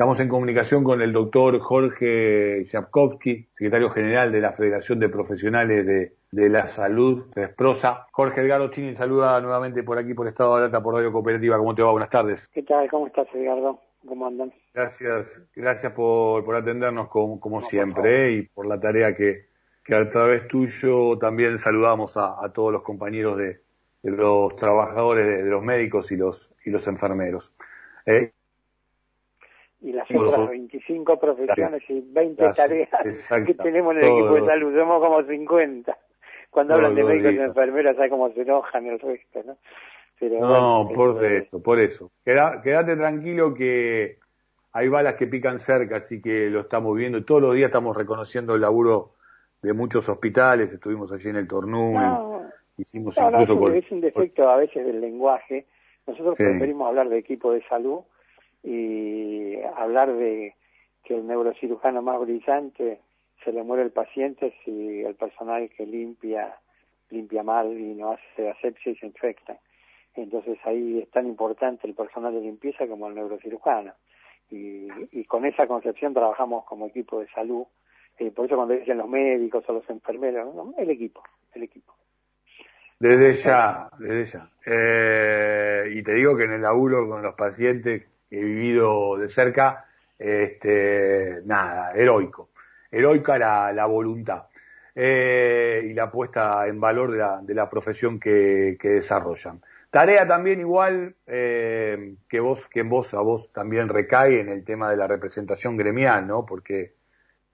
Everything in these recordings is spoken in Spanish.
Estamos en comunicación con el doctor Jorge Yapkowski, secretario general de la Federación de Profesionales de, la Salud, Resprosa. Jorge Edgardo Chini saluda nuevamente por aquí, por Estado de Alerta, por Radio Cooperativa. ¿Cómo te va? Buenas tardes. ¿Qué tal? ¿Cómo estás, Edgardo? ¿Cómo andan? Gracias, gracias por, por atendernos como, siempre ¿eh? y por la tarea que, que a través tuyo también saludamos a, todos los compañeros de, los trabajadores, de, los médicos y los, y los enfermeros. ¿Eh? Y las otras 25 profesiones y 20 tareas que tenemos en el equipo de salud, somos como 50. Cuando hablan de médicos y enfermeras, ¿sabes cómo se enojan el resto, no? no, por eso, por eso. quédate tranquilo que hay balas que pican cerca, así que lo estamos viendo. Todos los días estamos reconociendo el laburo de muchos hospitales. Estuvimos allí en el Tornú. hicimos incluso Es un defecto a veces del lenguaje. Nosotros preferimos hablar de equipo de salud y hablar de que el neurocirujano más brillante se le muere el paciente si el personal que limpia limpia mal y no hace asepsia y se infecta. Entonces ahí es tan importante el personal de limpieza como el neurocirujano. Y, y con esa concepción trabajamos como equipo de salud. Eh, por eso cuando dicen los médicos o los enfermeros, el equipo, el equipo. Desde ya, desde ya. Eh, y te digo que en el laburo con los pacientes he vivido de cerca, este, nada, heroico. Heroica la, la voluntad. Eh, y la puesta en valor de la, de la profesión que, que desarrollan. Tarea también igual eh, que vos, que en vos, a vos también recae en el tema de la representación gremial, ¿no? Porque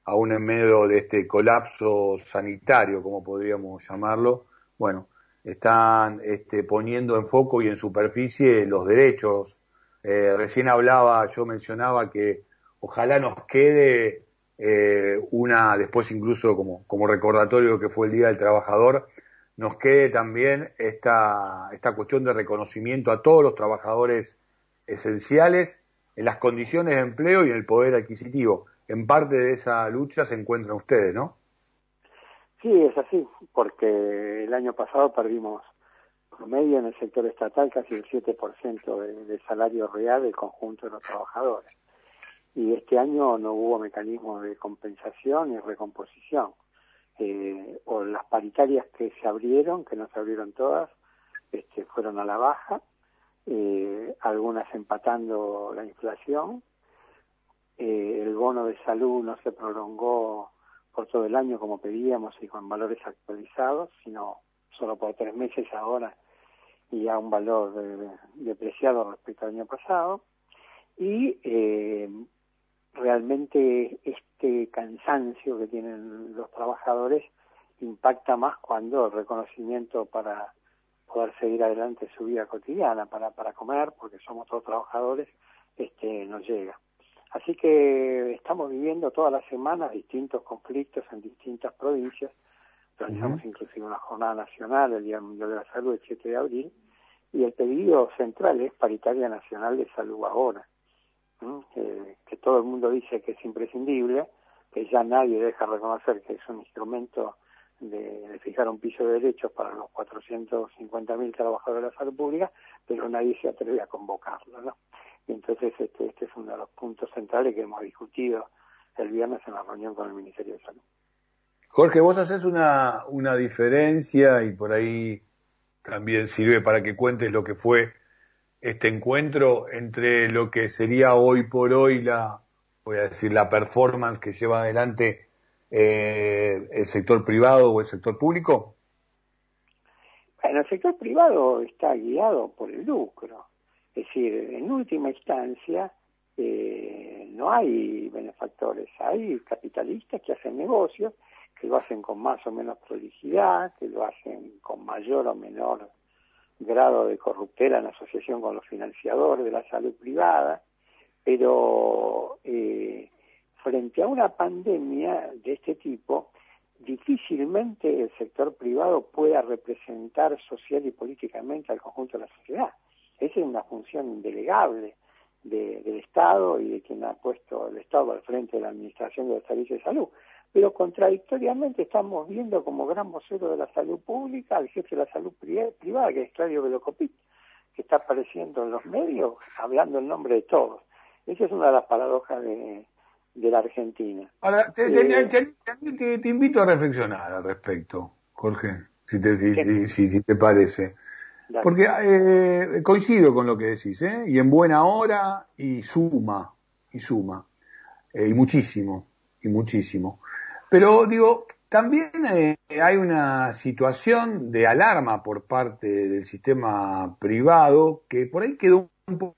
aún en medio de este colapso sanitario, como podríamos llamarlo, bueno, están este, poniendo en foco y en superficie los derechos. Eh, recién hablaba, yo mencionaba que ojalá nos quede eh, una, después incluso como, como recordatorio que fue el Día del Trabajador, nos quede también esta, esta cuestión de reconocimiento a todos los trabajadores esenciales en las condiciones de empleo y en el poder adquisitivo. En parte de esa lucha se encuentran ustedes, ¿no? Sí, es así, porque el año pasado perdimos promedio en el sector estatal casi el 7% de, de salario real del conjunto de los trabajadores. Y este año no hubo mecanismo de compensación y recomposición eh, o las paritarias que se abrieron, que no se abrieron todas, este, fueron a la baja, eh, algunas empatando la inflación, eh, el bono de salud no se prolongó por todo el año como pedíamos y con valores actualizados, sino solo por tres meses ahora y a un valor depreciado respecto al año pasado. Y eh, realmente este cansancio que tienen los trabajadores impacta más cuando el reconocimiento para poder seguir adelante su vida cotidiana, para, para comer, porque somos todos trabajadores, este, nos llega. Así que estamos viviendo todas las semanas distintos conflictos en distintas provincias. Realizamos inclusive una jornada nacional, el Día Mundial de la Salud, el 7 de abril, y el pedido central es paritaria nacional de salud ahora que, todo el mundo dice que es imprescindible, que ya nadie deja reconocer que es un instrumento de, fijar un piso de derechos para los 450.000 trabajadores de la salud pública, pero nadie se atreve a convocarlo. ¿no? Y entonces este, este es uno de los puntos centrales que hemos discutido el viernes en la reunión con el Ministerio de Salud. Jorge, vos haces una, una diferencia y por ahí también sirve para que cuentes lo que fue este encuentro entre lo que sería hoy por hoy la, voy a decir, la performance que lleva adelante eh, el sector privado o el sector público? Bueno, el sector privado está guiado por el lucro. Es decir, en última instancia, eh, no hay benefactores, hay capitalistas que hacen negocios, que lo hacen con más o menos prolijidad, que lo hacen con mayor o menor grado de corruptela en asociación con los financiadores de la salud privada, pero eh, frente a una pandemia de este tipo, difícilmente el sector privado pueda representar social y políticamente al conjunto de la sociedad. Esa es una función indelegable del Estado y de quien ha puesto el Estado al frente de la Administración de los Servicios de Salud pero contradictoriamente estamos viendo como gran vocero de la salud pública al jefe de la salud privada, que es Claudio Velocopit, que está apareciendo en los medios hablando en nombre de todos. Esa es una de las paradojas de, de la Argentina. Ahora, te, eh, invito a reflexionar al respecto, Jorge, si te, si, te parece. Porque eh, coincido con lo que decís, ¿eh? y en buena hora y suma, y suma, eh, y muchísimo, y muchísimo. Pero digo, también eh, hay una situación de alarma por parte del sistema privado que por ahí quedó un poco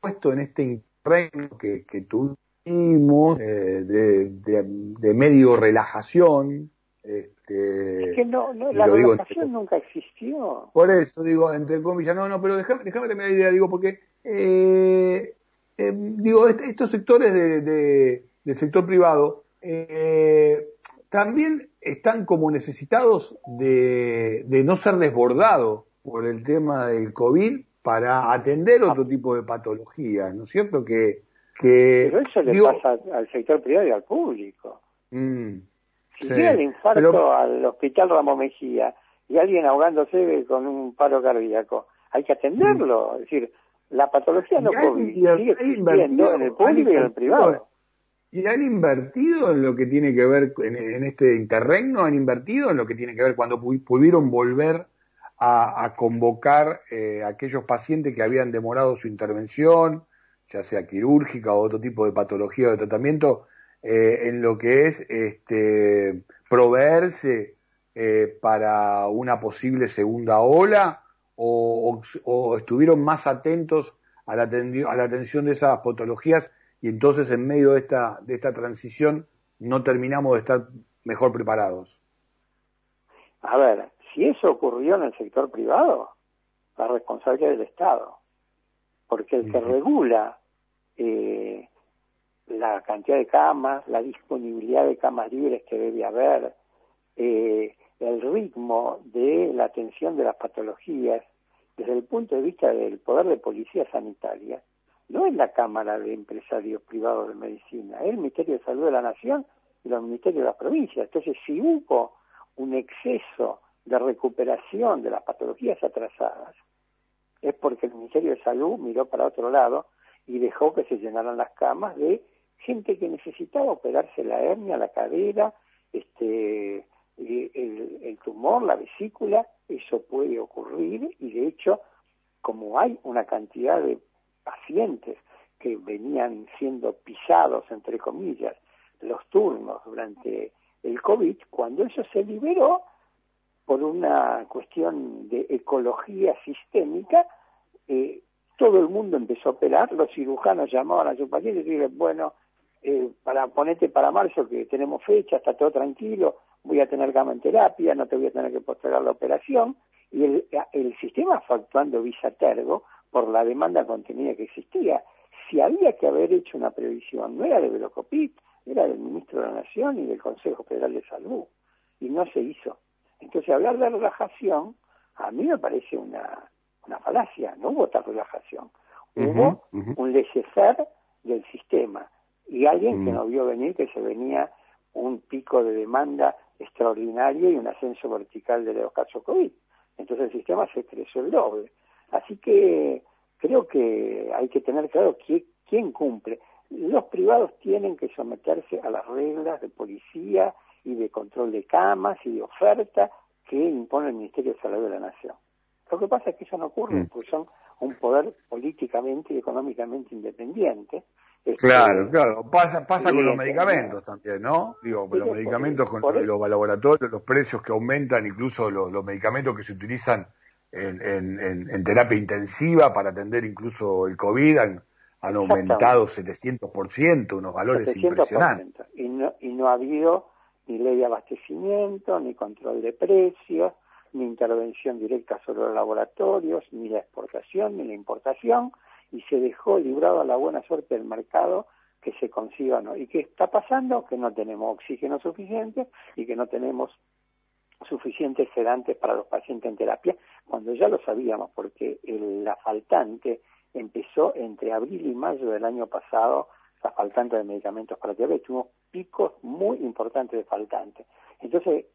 puesto en este terreno que, que tuvimos eh, de, medio relajación. Este, es que no, la relajación nunca existió. Por eso digo, entre comillas, no, no, pero déjame, déjame terminar la idea, digo, porque eh, digo, estos sectores de, del sector privado eh, también están como necesitados de, no ser desbordados por el tema del COVID para atender otro tipo de patologías, ¿no es cierto? Que, que Pero eso le pasa al sector privado y al público. Mm, si llega el infarto al hospital Ramos Mejía y alguien ahogándose con un paro cardíaco, hay que atenderlo. Es decir, la patología no COVID sigue existiendo en el público y en el privado. ¿Y han invertido en lo que tiene que ver en, este interregno? ¿Han invertido en lo que tiene que ver cuando pudieron volver a, convocar eh, aquellos pacientes que habían demorado su intervención, ya sea quirúrgica o otro tipo de patología o de tratamiento, eh, en lo que es este, proveerse eh, para una posible segunda ola? O, estuvieron más atentos a la atención de esas patologías y entonces en medio de esta, de esta transición no terminamos de estar mejor preparados. A ver, si eso ocurrió en el sector privado, la responsabilidad del Estado, porque el que regula eh, la cantidad de camas, la disponibilidad de camas libres que debe haber, eh, el ritmo de la atención de las patologías, desde el punto de vista del poder de policía sanitaria, no es la Cámara de Empresarios Privados de Medicina, es el Ministerio de Salud de la Nación y los ministerios de las provincias. Entonces, si hubo un exceso de recuperación de las patologías atrasadas, es porque el Ministerio de Salud miró para otro lado y dejó que se llenaran las camas de gente que necesitaba operarse la hernia, la cadera, este, el, el tumor, la vesícula, eso puede ocurrir y de hecho, como hay una cantidad de pacientes que venían siendo pisados, entre comillas, los turnos durante el COVID, cuando eso se liberó por una cuestión de ecología sistémica, eh, todo el mundo empezó a operar, los cirujanos llamaban a sus pacientes y dijeron, bueno, eh, para ponerte para marzo que tenemos fecha, está todo tranquilo, voy a tener gama en terapia, no te voy a tener que postergar la operación, y el, el sistema fue actuando tergo por la demanda contenida que existía. Si había que haber hecho una previsión, no era de Velocopit, era del Ministro de la Nación y del Consejo Federal de Salud, y no se hizo. Entonces, hablar de relajación, a mí me parece una, una falacia, no hubo tal relajación. Hubo un laissez del sistema y alguien que no vio venir que se venía un pico de demanda extraordinario y un ascenso vertical de los casos COVID. Entonces el sistema se creció el doble. Así que creo que hay que tener claro quién cumple. Los privados tienen que someterse a las reglas de policía y de control de camas y de oferta que impone el Ministerio de Salud de la Nación. Lo que pasa es que eso no ocurre, mm. porque son un poder políticamente y económicamente independiente. Este, claro, claro. Pasa, pasa con los medicamentos también, ¿no? Digo, los medicamentos con los laboratorios, los precios que aumentan, incluso los medicamentos que se utilizan en, terapia intensiva para atender incluso el COVID han, han aumentado 700%, unos valores impresionantes. Y no, y no ha habido ni ley de abastecimiento, ni control de precios, ni intervención directa sobre los laboratorios, ni la exportación, ni la importación, y se dejó librado a la buena suerte del mercado que se consiga no. ¿Y qué está pasando? Que no tenemos oxígeno suficiente y que no tenemos suficientes sedantes para los pacientes en terapia, cuando ya lo sabíamos, porque la faltante empezó entre abril y mayo del año pasado, la faltante de medicamentos para diabetes, tuvimos picos muy importantes de faltante. Entonces,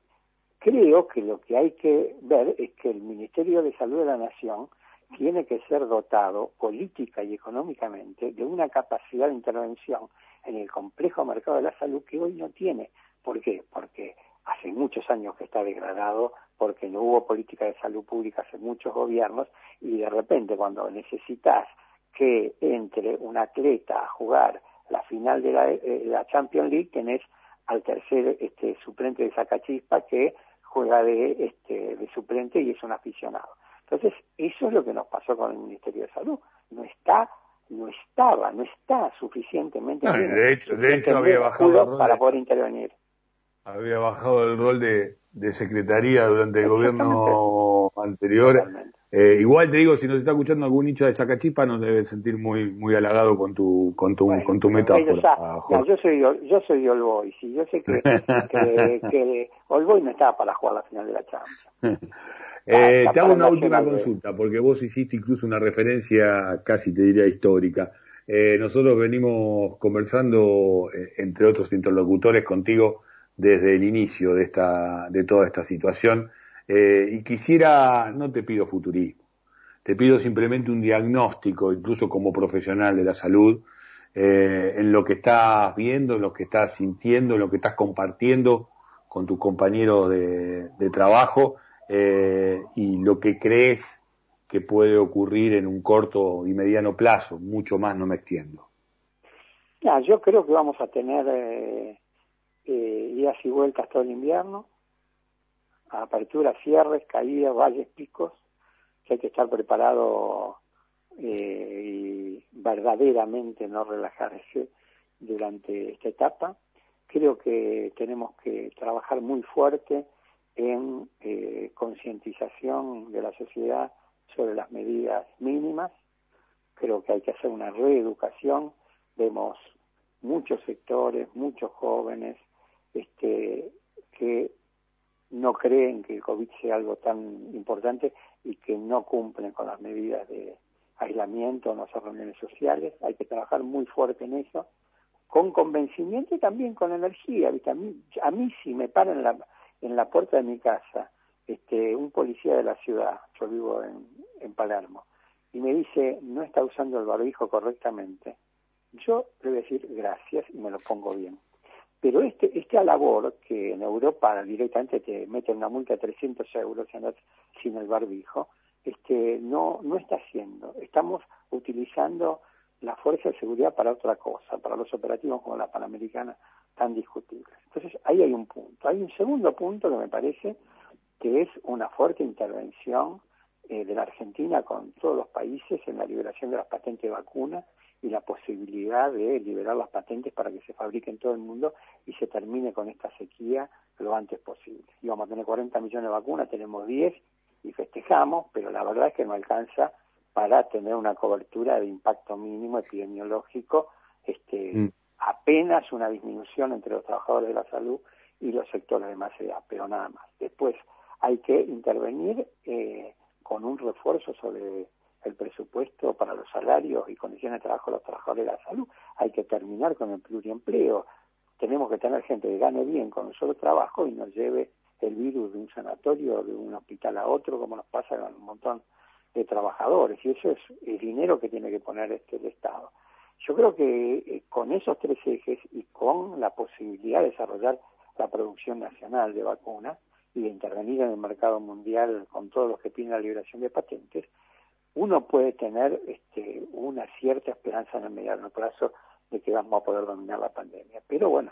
creo que lo que hay que ver es que el Ministerio de Salud de la Nación tiene que ser dotado política y económicamente de una capacidad de intervención en el complejo mercado de la salud que hoy no tiene. ¿Por qué? Porque hace muchos años que está degradado, porque no hubo política de salud pública hace muchos gobiernos y de repente cuando necesitas que entre un atleta a jugar la final de la, eh, la Champions League tenés al tercer este, suplente de Sacachispa que juega de, este, de suplente y es un aficionado. Entonces, eso es lo que nos pasó con el Ministerio de Salud. No está, no estaba, no está suficientemente de hecho, de hecho había bajado para poder intervenir. Había bajado el rol de, de secretaría durante el gobierno anterior. Eh, igual te digo, si nos está escuchando algún hincha de Chacachipa, nos debe sentir muy muy halagado con tu con tu con tu metáfora. yo soy yo soy Olboy, sí, yo sé que, que, que Olboy no estaba para jugar la final de la Champions. eh, te hago una última consulta, porque vos hiciste incluso una referencia casi te diría histórica. Eh, nosotros venimos conversando, eh, entre otros interlocutores, contigo desde el inicio de esta de toda esta situación eh, y quisiera, no te pido futurismo, te pido simplemente un diagnóstico, incluso como profesional de la salud, eh, en lo que estás viendo, en lo que estás sintiendo, en lo que estás compartiendo con tus compañeros de, trabajo eh, y lo que crees que puede ocurrir en un corto y mediano plazo. Mucho más no me extiendo. Ya, yo creo que vamos a tener eh, idas y vueltas todo el invierno aperturas, cierres, caídas, valles, picos, que hay que estar preparado eh, y verdaderamente no relajarse durante esta etapa. Creo que tenemos que trabajar muy fuerte en eh, concientización de la sociedad sobre las medidas mínimas. Creo que hay que hacer una reeducación. Vemos muchos sectores, muchos jóvenes este, que no creen que el COVID sea algo tan importante y que no cumplen con las medidas de aislamiento, no hacer reuniones sociales. Hay que trabajar muy fuerte en eso, con convencimiento y también con energía. A, mí, a mí si me para en la, en la puerta de mi casa este, un policía de la ciudad, yo vivo en, en Palermo, y me dice no está usando el barbijo correctamente, yo le voy a decir gracias y me lo pongo bien. Pero este, esta labor, que en Europa directamente te meten una multa de 300 euros si andas sin el barbijo, este, no, no está haciendo. Estamos utilizando la fuerza de seguridad para otra cosa, para los operativos como la Panamericana tan discutibles. Entonces, ahí hay un punto. Hay un segundo punto que me parece que es una fuerte intervención eh, de la Argentina con todos los países en la liberación de las patentes de vacunas y la posibilidad de liberar las patentes para que se fabriquen en todo el mundo y se termine con esta sequía lo antes posible. Íbamos a tener 40 millones de vacunas, tenemos 10 y festejamos, pero la verdad es que no alcanza para tener una cobertura de impacto mínimo epidemiológico, este, mm. apenas una disminución entre los trabajadores de la salud y los sectores de más edad, pero nada más. Después hay que intervenir eh, con un refuerzo sobre el presupuesto para los salarios y condiciones de trabajo de los trabajadores de la salud. Hay que terminar con el pluriempleo. Tenemos que tener gente que gane bien con un solo trabajo y nos lleve el virus de un sanatorio, de un hospital a otro, como nos pasa con un montón de trabajadores. Y eso es el dinero que tiene que poner este el Estado. Yo creo que eh, con esos tres ejes y con la posibilidad de desarrollar la producción nacional de vacunas y de intervenir en el mercado mundial con todos los que piden la liberación de patentes, uno puede tener este, una cierta esperanza en el mediano plazo de que vamos a poder dominar la pandemia. Pero bueno,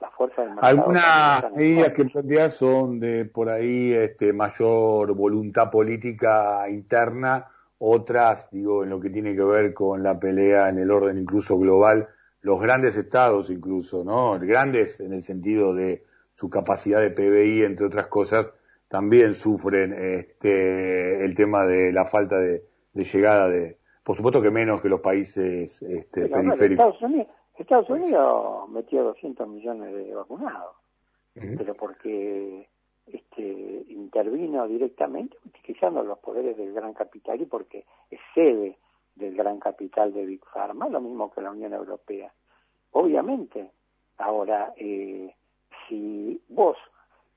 la fuerza del mercado... Algunas medidas que planteas son de por ahí este, mayor voluntad política interna, otras, digo, en lo que tiene que ver con la pelea en el orden incluso global, los grandes estados incluso, ¿no? Grandes en el sentido de su capacidad de PBI, entre otras cosas, también sufren este, el tema de la falta de, de llegada de, por supuesto que menos que los países este, periféricos. Estados Unidos, metió 200 millones de vacunados, pero porque este, intervino directamente utilizando los poderes del gran capital y porque es sede del gran capital de Big Pharma, lo mismo que la Unión Europea. Obviamente, ahora, eh, si vos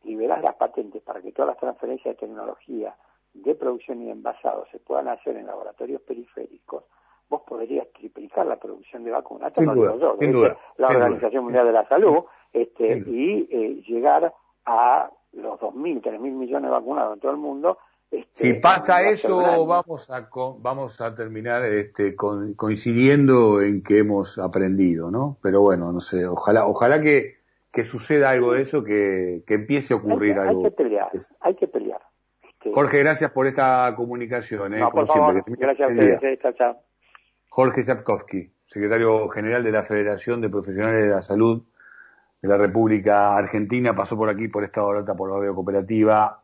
liberás las patentes para que todas las transferencias de tecnología de producción y de envasado se puedan hacer en laboratorios periféricos, vos podrías triplicar la producción de vacunas, sin duda, sin duda, la Organización Mundial de la Salud, este, y eh, llegar a los 2.000, 3.000 millones de vacunados en todo el mundo. Este, si pasa eso, vamos a vamos a terminar este, coincidiendo en que hemos aprendido, ¿no? Pero bueno, no sé, ojalá, ojalá que, que suceda algo de eso, que, que empiece a ocurrir algo. Hay que pelear, hay que pelear. Jorge, gracias por esta comunicación. ¿eh? por favor, gracias a ustedes. Eh, chao, chao. Jorge Zapkowski, secretario general de la Federación de Profesionales de la Salud de la República Argentina, pasó por aquí por esta Barata por la radio cooperativa.